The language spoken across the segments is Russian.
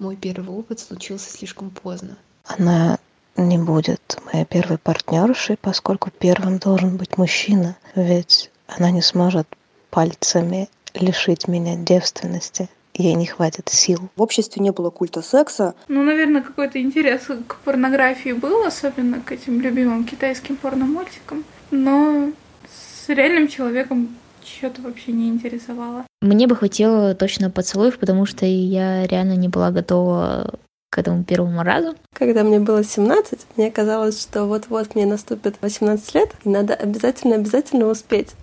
мой первый опыт случился слишком поздно. Она не будет моей первой партнершей, поскольку первым должен быть мужчина, ведь она не сможет пальцами лишить меня девственности. Ей не хватит сил. В обществе не было культа секса. Ну, наверное, какой-то интерес к порнографии был, особенно к этим любимым китайским порномультикам. Но с реальным человеком что-то вообще не интересовало. Мне бы хватило точно поцелуев, потому что я реально не была готова к этому первому разу. Когда мне было 17, мне казалось, что вот-вот мне наступит 18 лет, и надо обязательно-обязательно успеть.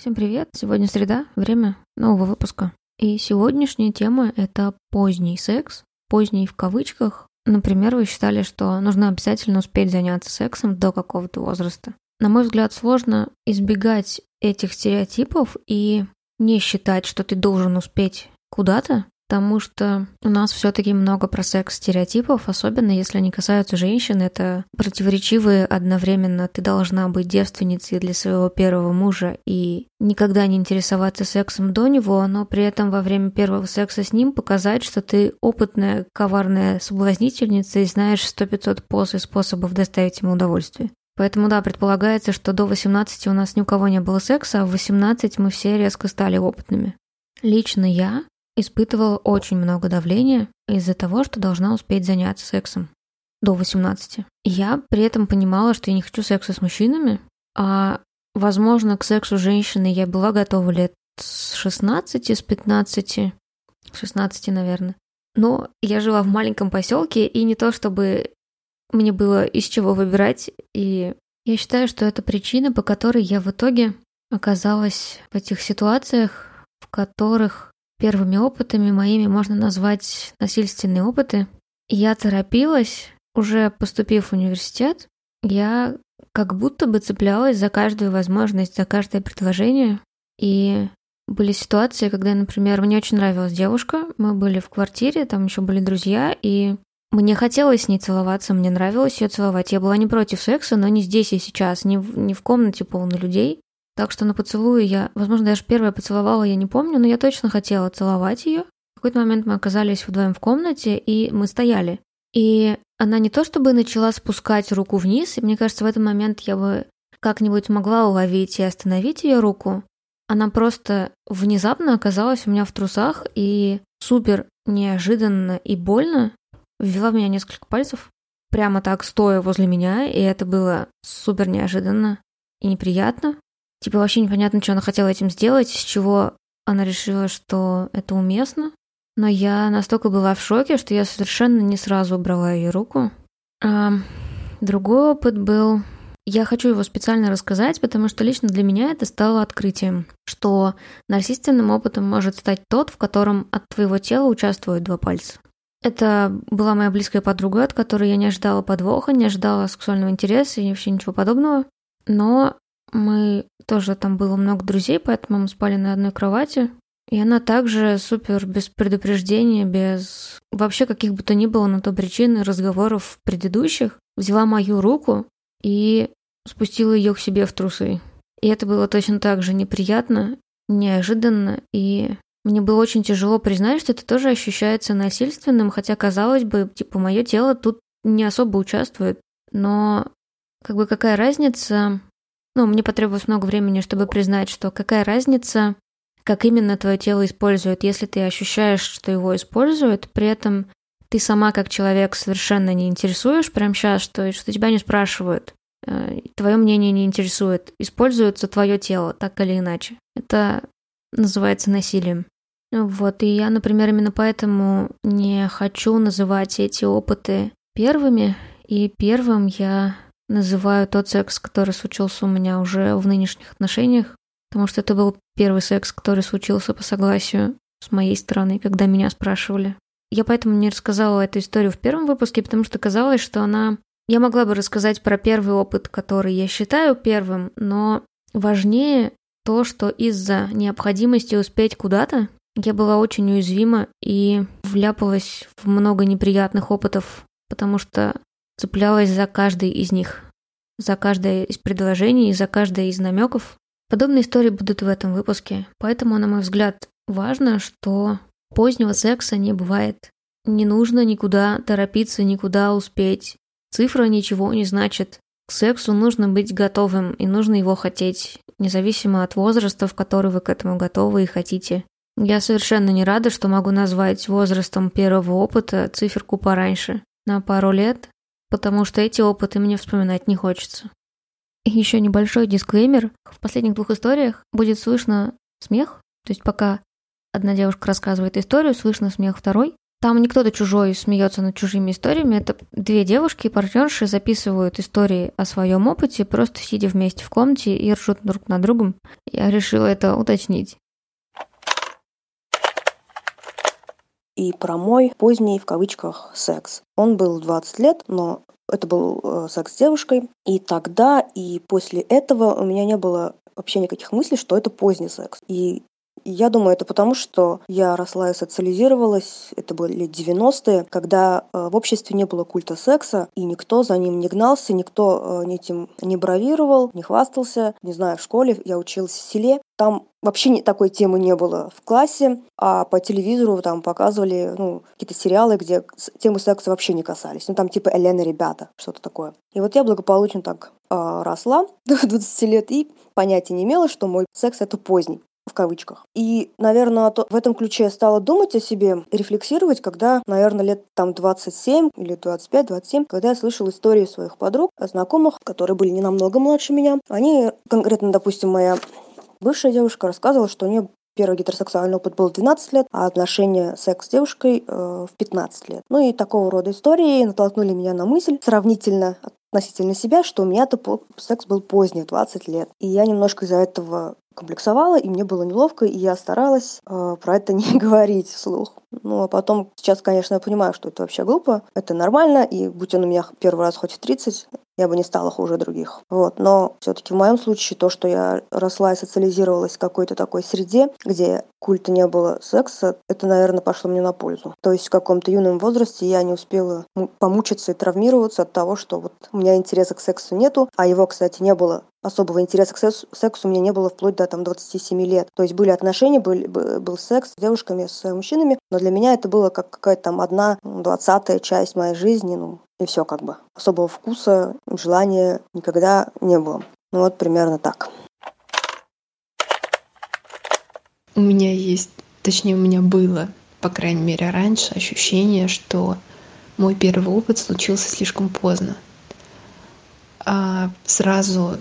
Всем привет! Сегодня среда, время нового выпуска. И сегодняшняя тема — это поздний секс, поздний в кавычках. Например, вы считали, что нужно обязательно успеть заняться сексом до какого-то возраста. На мой взгляд, сложно избегать этих стереотипов и не считать, что ты должен успеть куда-то, потому что у нас все-таки много про секс стереотипов, особенно если они касаются женщин. Это противоречивые одновременно. Ты должна быть девственницей для своего первого мужа и никогда не интересоваться сексом до него, но при этом во время первого секса с ним показать, что ты опытная, коварная соблазнительница и знаешь 100-500 поз и способов доставить ему удовольствие. Поэтому, да, предполагается, что до 18 у нас ни у кого не было секса, а в 18 мы все резко стали опытными. Лично я испытывала очень много давления из-за того, что должна успеть заняться сексом до 18. Я при этом понимала, что я не хочу секса с мужчинами, а, возможно, к сексу с женщиной я была готова лет с 16, с 15, 16, наверное. Но я жила в маленьком поселке, и не то чтобы мне было из чего выбирать, и я считаю, что это причина, по которой я в итоге оказалась в этих ситуациях, в которых Первыми опытами моими можно назвать насильственные опыты. Я торопилась, уже поступив в университет, я как будто бы цеплялась за каждую возможность, за каждое предложение. И были ситуации, когда, например, мне очень нравилась девушка, мы были в квартире, там еще были друзья, и мне хотелось с ней целоваться, мне нравилось ее целовать. Я была не против секса, но не здесь и сейчас, не в, не в комнате полной людей. Так что на поцелуе я, возможно, даже первая поцеловала, я не помню, но я точно хотела целовать ее. В какой-то момент мы оказались вдвоем в комнате, и мы стояли. И она не то чтобы начала спускать руку вниз, и мне кажется, в этот момент я бы как-нибудь могла уловить и остановить ее руку. Она просто внезапно оказалась у меня в трусах и супер неожиданно и больно ввела в меня несколько пальцев, прямо так стоя возле меня, и это было супер неожиданно и неприятно. Типа вообще непонятно, что она хотела этим сделать, с чего она решила, что это уместно. Но я настолько была в шоке, что я совершенно не сразу убрала ее руку. А другой опыт был... Я хочу его специально рассказать, потому что лично для меня это стало открытием, что нарциссственным опытом может стать тот, в котором от твоего тела участвуют два пальца. Это была моя близкая подруга, от которой я не ожидала подвоха, не ожидала сексуального интереса и вообще ничего подобного. Но мы тоже там было много друзей, поэтому мы спали на одной кровати. И она также супер без предупреждения, без вообще каких бы то ни было на то причины разговоров предыдущих, взяла мою руку и спустила ее к себе в трусы. И это было точно так же неприятно, неожиданно, и мне было очень тяжело признать, что это тоже ощущается насильственным, хотя, казалось бы, типа, мое тело тут не особо участвует. Но как бы какая разница, ну, мне потребовалось много времени, чтобы признать, что какая разница, как именно твое тело использует, если ты ощущаешь, что его используют, при этом ты сама как человек совершенно не интересуешь прямо сейчас, что, что тебя не спрашивают, э, твое мнение не интересует, используется твое тело так или иначе. Это называется насилием. Вот, и я, например, именно поэтому не хочу называть эти опыты первыми, и первым я называю тот секс, который случился у меня уже в нынешних отношениях, потому что это был первый секс, который случился по согласию с моей стороны, когда меня спрашивали. Я поэтому не рассказала эту историю в первом выпуске, потому что казалось, что она... Я могла бы рассказать про первый опыт, который я считаю первым, но важнее то, что из-за необходимости успеть куда-то, Я была очень уязвима и вляпалась в много неприятных опытов, потому что цеплялась за каждый из них, за каждое из предложений, за каждое из намеков. Подобные истории будут в этом выпуске, поэтому, на мой взгляд, важно, что позднего секса не бывает. Не нужно никуда торопиться, никуда успеть. Цифра ничего не значит. К сексу нужно быть готовым, и нужно его хотеть, независимо от возраста, в который вы к этому готовы и хотите. Я совершенно не рада, что могу назвать возрастом первого опыта циферку пораньше, на пару лет, потому что эти опыты мне вспоминать не хочется. И еще небольшой дисклеймер. В последних двух историях будет слышно смех, то есть пока одна девушка рассказывает историю, слышно смех второй. Там не кто-то чужой смеется над чужими историями, это две девушки, партнерши записывают истории о своем опыте, просто сидя вместе в комнате и ржут друг над другом. Я решила это уточнить. И про мой поздний, в кавычках, секс. Он был 20 лет, но это был э, секс с девушкой. И тогда, и после этого у меня не было вообще никаких мыслей, что это поздний секс. И я думаю, это потому, что я росла и социализировалась, это были 90-е, когда э, в обществе не было культа секса, и никто за ним не гнался, никто э, этим не бравировал, не хвастался. Не знаю, в школе я училась в селе, там вообще такой темы не было в классе, а по телевизору там показывали ну, какие-то сериалы, где темы секса вообще не касались. Ну там типа Элена, ребята, что-то такое. И вот я благополучно так э, росла до 20 лет и понятия не имела, что мой секс это поздний в кавычках. И, наверное, в этом ключе я стала думать о себе, рефлексировать, когда, наверное, лет там 27 или 25-27, когда я слышала истории своих подруг, знакомых, которые были не намного младше меня. Они, конкретно, допустим, моя бывшая девушка рассказывала, что у нее Первый гетеросексуальный опыт был в 12 лет, а отношения секс с девушкой э, в 15 лет. Ну и такого рода истории натолкнули меня на мысль сравнительно относительно себя, что у меня-то секс был поздний, 20 лет. И я немножко из-за этого комплексовала, и мне было неловко, и я старалась э, про это не говорить вслух. Ну, а потом, сейчас, конечно, я понимаю, что это вообще глупо, это нормально, и будь он у меня первый раз хоть в 30, я бы не стала хуже других. Вот. Но все-таки в моем случае то, что я росла и социализировалась в какой-то такой среде, где культа не было секса, это, наверное, пошло мне на пользу. То есть в каком-то юном возрасте я не успела помучиться и травмироваться от того, что вот у меня интереса к сексу нету, а его, кстати, не было особого интереса к сексу, у меня не было вплоть до там 27 лет. То есть были отношения, был, был секс с девушками, с мужчинами, но для меня это было как какая-то там одна двадцатая часть моей жизни, ну, и все как бы. Особого вкуса, желания никогда не было. Ну вот примерно так. У меня есть, точнее у меня было, по крайней мере раньше, ощущение, что мой первый опыт случился слишком поздно. А сразу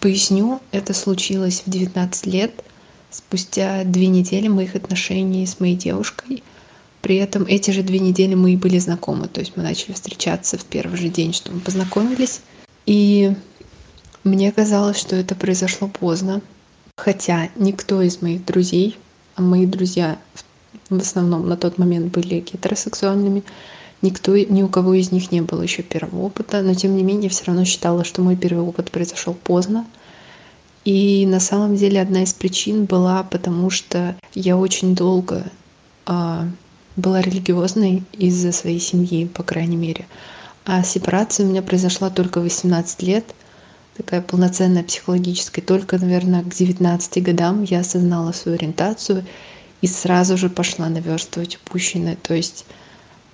поясню, это случилось в 19 лет, спустя две недели моих отношений с моей девушкой. При этом эти же две недели мы и были знакомы, то есть мы начали встречаться в первый же день, что мы познакомились. И мне казалось, что это произошло поздно, хотя никто из моих друзей, а мои друзья в основном на тот момент были гетеросексуальными, никто, ни у кого из них не было еще первого опыта, но тем не менее все равно считала, что мой первый опыт произошел поздно. И на самом деле одна из причин была, потому что я очень долго а, была религиозной из-за своей семьи, по крайней мере. А сепарация у меня произошла только в 18 лет, такая полноценная психологическая. Только, наверное, к 19 годам я осознала свою ориентацию и сразу же пошла наверстывать упущенное. То есть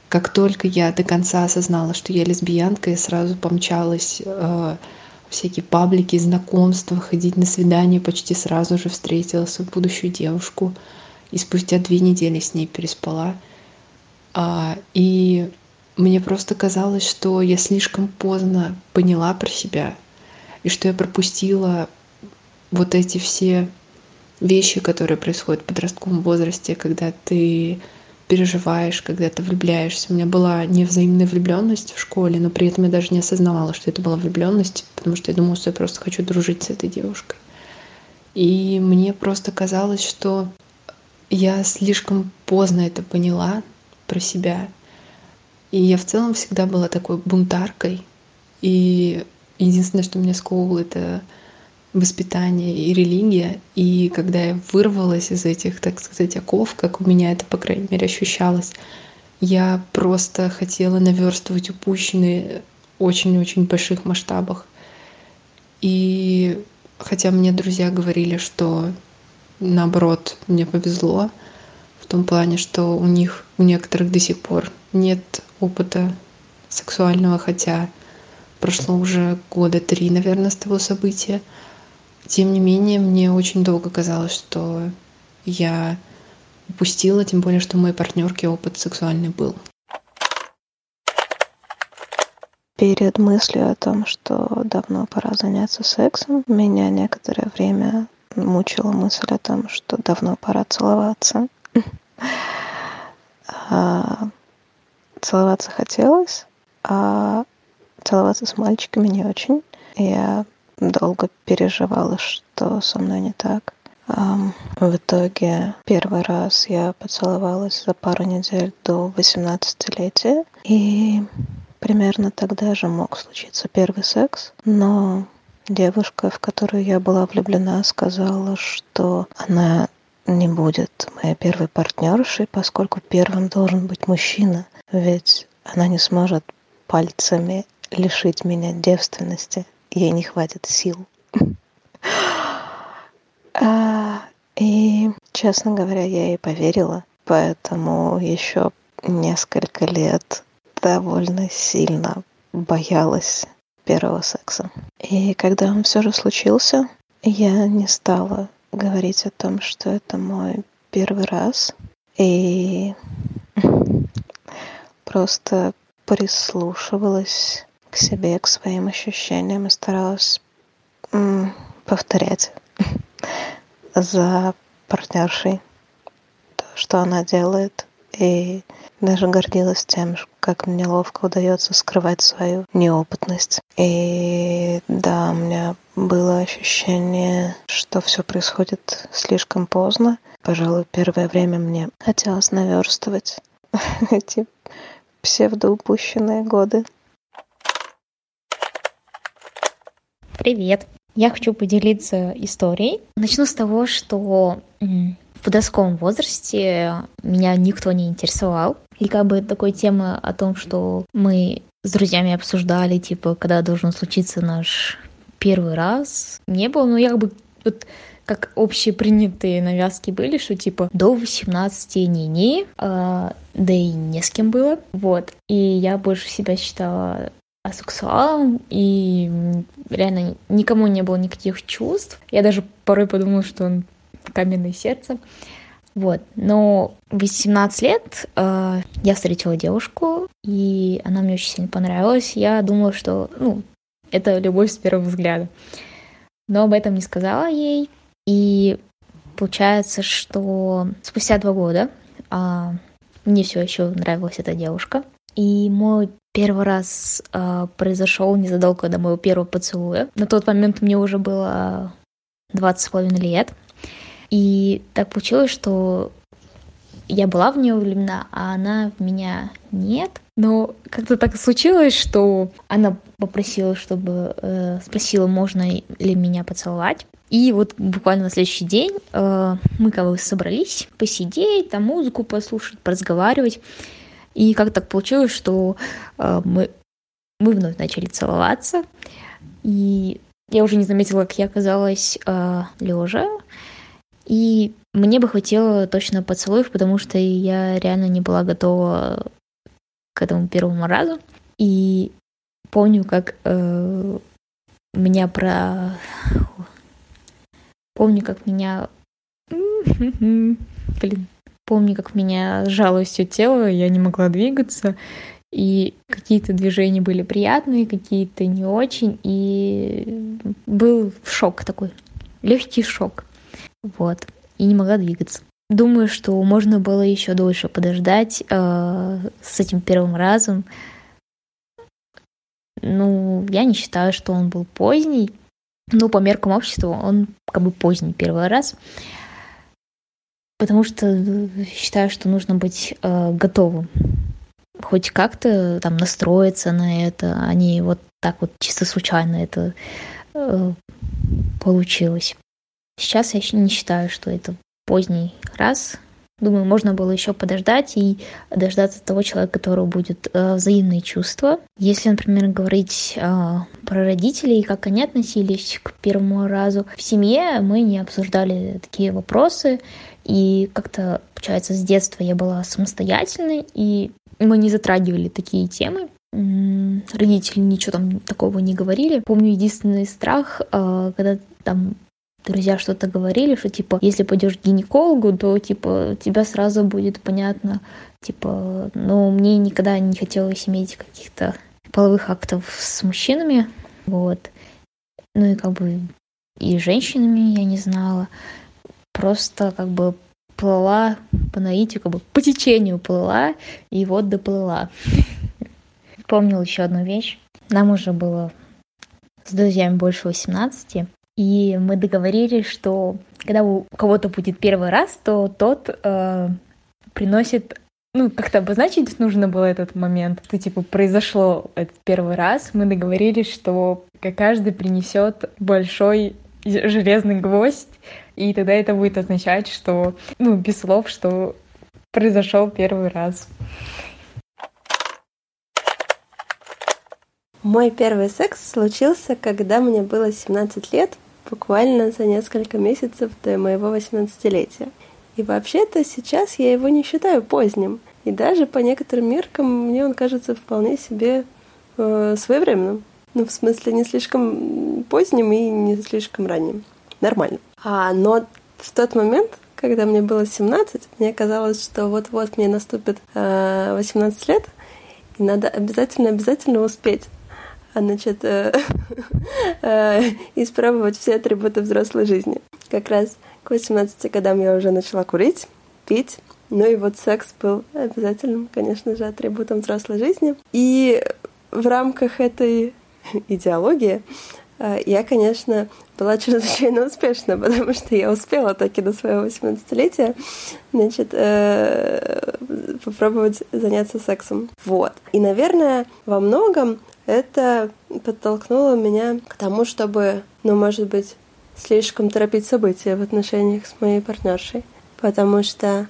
как только я до конца осознала, что я лесбиянка, я сразу помчалась э, всякие паблики, знакомства, ходить на свидание, почти сразу же встретила свою будущую девушку. И спустя две недели с ней переспала. А, и мне просто казалось, что я слишком поздно поняла про себя, и что я пропустила вот эти все вещи, которые происходят в подростковом возрасте, когда ты переживаешь, когда ты влюбляешься. У меня была невзаимная влюбленность в школе, но при этом я даже не осознавала, что это была влюбленность, потому что я думала, что я просто хочу дружить с этой девушкой. И мне просто казалось, что я слишком поздно это поняла, про себя. И я в целом всегда была такой бунтаркой. И единственное, что меня сковывало, это воспитание и религия. И когда я вырвалась из этих, так сказать, оков, как у меня это, по крайней мере, ощущалось, я просто хотела наверстывать упущенные очень-очень больших масштабах. И хотя мне друзья говорили, что наоборот, мне повезло в том плане, что у них, у некоторых до сих пор нет опыта сексуального, хотя прошло уже года три, наверное, с того события. Тем не менее, мне очень долго казалось, что я упустила, тем более, что у моей партнерки опыт сексуальный был. Перед мыслью о том, что давно пора заняться сексом, меня некоторое время мучила мысль о том, что давно пора целоваться. А, целоваться хотелось, а целоваться с мальчиками не очень. Я долго переживала, что со мной не так. В итоге первый раз я поцеловалась за пару недель до 18-летия. И примерно тогда же мог случиться первый секс. Но девушка, в которую я была влюблена, сказала, что она не будет моей первой партнершей, поскольку первым должен быть мужчина. Ведь она не сможет пальцами лишить меня девственности. Ей не хватит сил. А, и, честно говоря, я ей поверила. Поэтому еще несколько лет довольно сильно боялась первого секса. И когда он все же случился, я не стала говорить о том, что это мой первый раз. И просто прислушивалась к себе, к своим ощущениям и старалась повторять за партнершей то, что она делает. И даже гордилась тем, как мне ловко удается скрывать свою неопытность. И да, у меня было ощущение, что все происходит слишком поздно. Пожалуй, первое время мне хотелось наверстывать эти псевдоупущенные годы. Привет! Я хочу поделиться историей. Начну с того, что подростковом возрасте меня никто не интересовал. И как бы такой темы о том, что мы с друзьями обсуждали, типа, когда должен случиться наш первый раз, не было. Но я как бы вот как общепринятые навязки были, что типа до 18 не-не, а, да и не с кем было. Вот. И я больше себя считала асексуалом, и реально никому не было никаких чувств. Я даже порой подумала, что каменное сердце. Вот. Но в 18 лет э, я встретила девушку, и она мне очень сильно понравилась. Я думала, что, ну, это любовь с первого взгляда. Но об этом не сказала ей. И получается, что спустя два года а, мне все еще нравилась эта девушка. И мой первый раз а, произошел незадолго до моего первого поцелуя. На тот момент мне уже было 20 с лет. И так получилось, что я была в нее влюблена, а она в меня нет. Но как-то так случилось, что она попросила, чтобы э, спросила, можно ли меня поцеловать. И вот буквально на следующий день э, мы как бы собрались посидеть, там музыку послушать, поразговаривать. И как так получилось, что э, мы, мы вновь начали целоваться. И я уже не заметила, как я оказалась э, лежа. И мне бы хватило точно поцелуев, потому что я реально не была готова к этому первому разу. И помню, как э, меня про Помню, как меня... Блин. Помню, как меня сжало все тело, я не могла двигаться. И какие-то движения были приятные, какие-то не очень. И был шок такой, легкий шок. Вот. И не могла двигаться. Думаю, что можно было еще дольше подождать э, с этим первым разом. Ну, я не считаю, что он был поздний. Но по меркам общества он как бы поздний первый раз. Потому что считаю, что нужно быть э, готовым. Хоть как-то там настроиться на это, а не вот так вот чисто случайно это э, получилось. Сейчас я не считаю, что это поздний раз. Думаю, можно было еще подождать и дождаться того человека, которого будет э, взаимные чувства. Если, например, говорить э, про родителей, как они относились к первому разу в семье, мы не обсуждали такие вопросы. И как-то, получается, с детства я была самостоятельной, и мы не затрагивали такие темы. Родители ничего там такого не говорили. Помню единственный страх, э, когда там друзья что-то говорили, что типа, если пойдешь к гинекологу, то типа тебя сразу будет понятно, типа, ну, мне никогда не хотелось иметь каких-то половых актов с мужчинами, вот. Ну и как бы и женщинами я не знала. Просто как бы плыла по наитию, как бы по течению плыла, и вот доплыла. Помнил еще одну вещь. Нам уже было с друзьями больше 18, и мы договорились, что когда у кого-то будет первый раз, то тот э, приносит ну, как-то обозначить нужно было этот момент. Это, типа, произошло этот первый раз. Мы договорились, что каждый принесет большой железный гвоздь, и тогда это будет означать, что, ну, без слов, что произошел первый раз. Мой первый секс случился, когда мне было 17 лет, буквально за несколько месяцев до моего 18-летия. И вообще-то сейчас я его не считаю поздним. И даже по некоторым меркам мне он кажется вполне себе э, своевременным. Ну, в смысле, не слишком поздним и не слишком ранним. Нормально. А, но в тот момент, когда мне было 17, мне казалось, что вот-вот мне наступит э, 18 лет, и надо обязательно-обязательно успеть значит, э, э, испробовать все атрибуты взрослой жизни. Как раз к 18 годам я уже начала курить, пить, ну и вот секс был обязательным, конечно же, атрибутом взрослой жизни. И в рамках этой идеологии э, я, конечно, была чрезвычайно успешна, потому что я успела таки до своего 18-летия значит, попробовать заняться сексом. Вот. И, наверное, во многом это подтолкнуло меня к тому, чтобы, ну, может быть, слишком торопить события в отношениях с моей партнершей. Потому что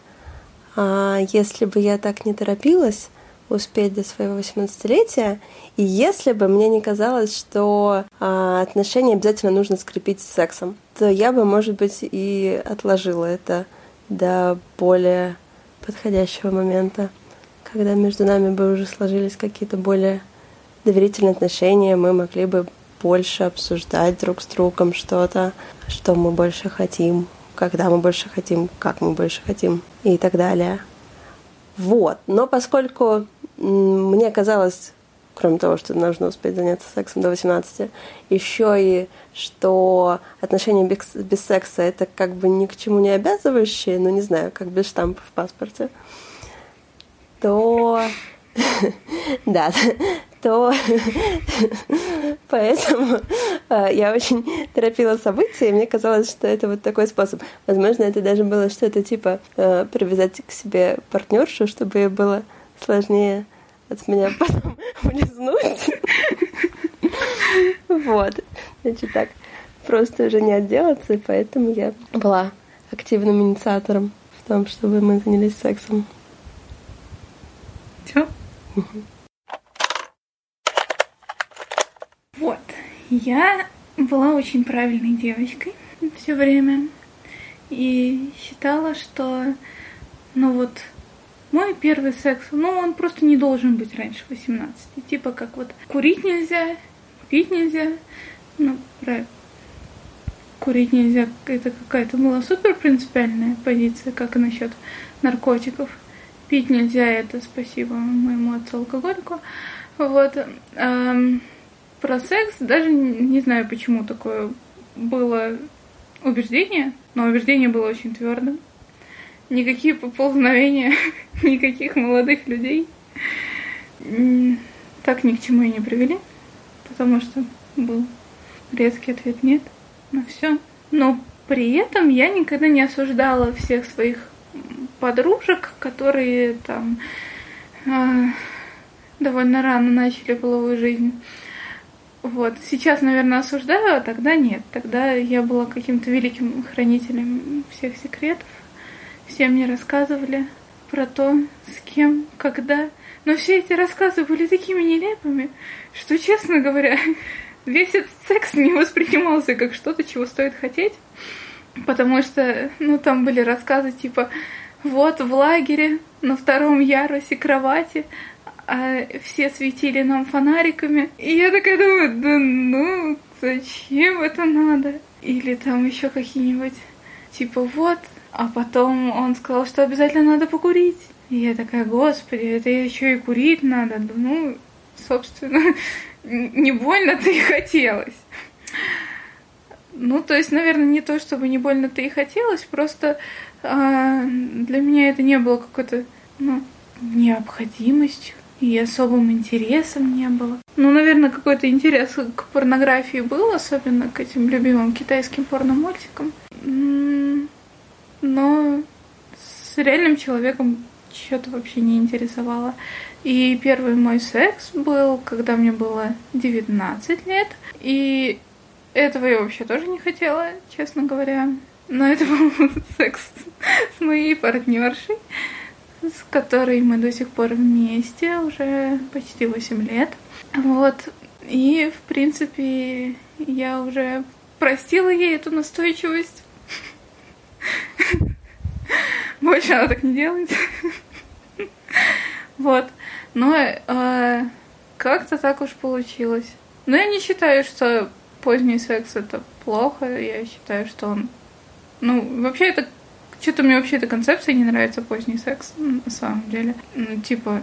а, если бы я так не торопилась успеть до своего 18-летия, и если бы мне не казалось, что а, отношения обязательно нужно скрепить с сексом, то я бы, может быть, и отложила это до более подходящего момента, когда между нами бы уже сложились какие-то более доверительные отношения, мы могли бы больше обсуждать друг с другом что-то, что мы больше хотим, когда мы больше хотим, как мы больше хотим и так далее. Вот. Но поскольку мне казалось, кроме того, что нужно успеть заняться сексом до 18, еще и что отношения без, без секса это как бы ни к чему не обязывающие, ну не знаю, как без штампа в паспорте, то да, то поэтому э, я очень торопила события, и мне казалось, что это вот такой способ. Возможно, это даже было что-то типа э, привязать к себе партнершу, чтобы ей было сложнее от меня потом улизнуть. Вот. Значит так, просто уже не отделаться, и поэтому я была активным инициатором в том, чтобы мы занялись сексом. Все? Вот. Я была очень правильной девочкой все время. И считала, что, ну вот, мой первый секс, ну, он просто не должен быть раньше 18. Типа как вот курить нельзя, пить нельзя. Ну, про курить нельзя, это какая-то была супер принципиальная позиция, как и насчет наркотиков. Пить нельзя, это спасибо моему отцу-алкоголику. Вот. Эм, про секс даже не знаю, почему такое было убеждение, но убеждение было очень твердым. Никакие поползновения, никаких молодых людей так ни к чему и не привели, потому что был резкий ответ нет на все. Но при этом я никогда не осуждала всех своих подружек, которые там э, довольно рано начали половую жизнь. Вот. Сейчас, наверное, осуждаю, а тогда нет. Тогда я была каким-то великим хранителем всех секретов. Все мне рассказывали про то, с кем, когда. Но все эти рассказы были такими нелепыми, что, честно говоря, весь этот секс не воспринимался как что-то, чего стоит хотеть. Потому что, ну, там были рассказы типа, вот в лагере на втором ярусе кровати а все светили нам фонариками. И я такая думаю, да ну, зачем это надо? Или там еще какие-нибудь, типа вот, а потом он сказал, что обязательно надо покурить. И я такая, господи, это еще и курить надо. Ну, собственно, не больно-то и хотелось. Ну, то есть, наверное, не то, чтобы не больно-то и хотелось, просто а, для меня это не было какой-то, ну, необходимостью и особым интересом не было. Ну, наверное, какой-то интерес к порнографии был, особенно к этим любимым китайским порномультикам. Но с реальным человеком что-то вообще не интересовало. И первый мой секс был, когда мне было 19 лет. И этого я вообще тоже не хотела, честно говоря. Но это был секс с моей партнершей с которой мы до сих пор вместе уже почти 8 лет. Вот. И, в принципе, я уже простила ей эту настойчивость. Больше она так не делает. Вот. Но э, как-то так уж получилось. Но я не считаю, что поздний секс это плохо. Я считаю, что он... Ну, вообще это что-то мне вообще эта концепция не нравится поздний секс, на самом деле. Ну, типа,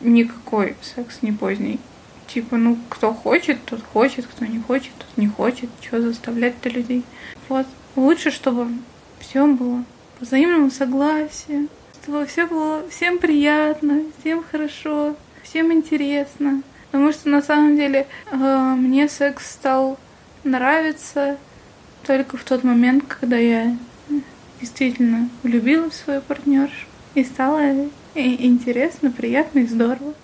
никакой секс не поздний. Типа, ну, кто хочет, тот хочет, кто не хочет, тот не хочет. Что заставлять-то людей? Вот. Лучше, чтобы все было по взаимному согласию, чтобы все было всем приятно, всем хорошо, всем интересно. Потому что на самом деле э, мне секс стал нравиться только в тот момент, когда я действительно влюбилась в свою партнершу. И стало интересно, приятно и здорово.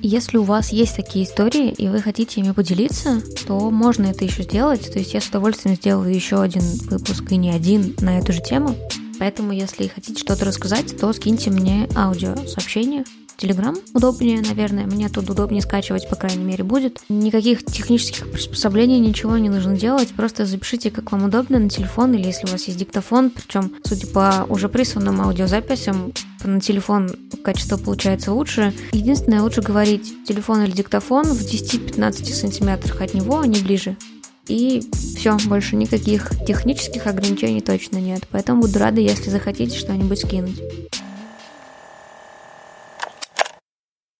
Если у вас есть такие истории, и вы хотите ими поделиться, то можно это еще сделать. То есть я с удовольствием сделаю еще один выпуск и не один на эту же тему. Поэтому, если хотите что-то рассказать, то скиньте мне аудио сообщение Телеграм удобнее, наверное. Мне тут удобнее скачивать, по крайней мере, будет. Никаких технических приспособлений, ничего не нужно делать. Просто запишите, как вам удобно, на телефон или если у вас есть диктофон. Причем, судя по уже присланным аудиозаписям, на телефон качество получается лучше. Единственное, лучше говорить телефон или диктофон в 10-15 сантиметрах от него, а не ближе. И все, больше никаких технических ограничений точно нет. Поэтому буду рада, если захотите что-нибудь скинуть.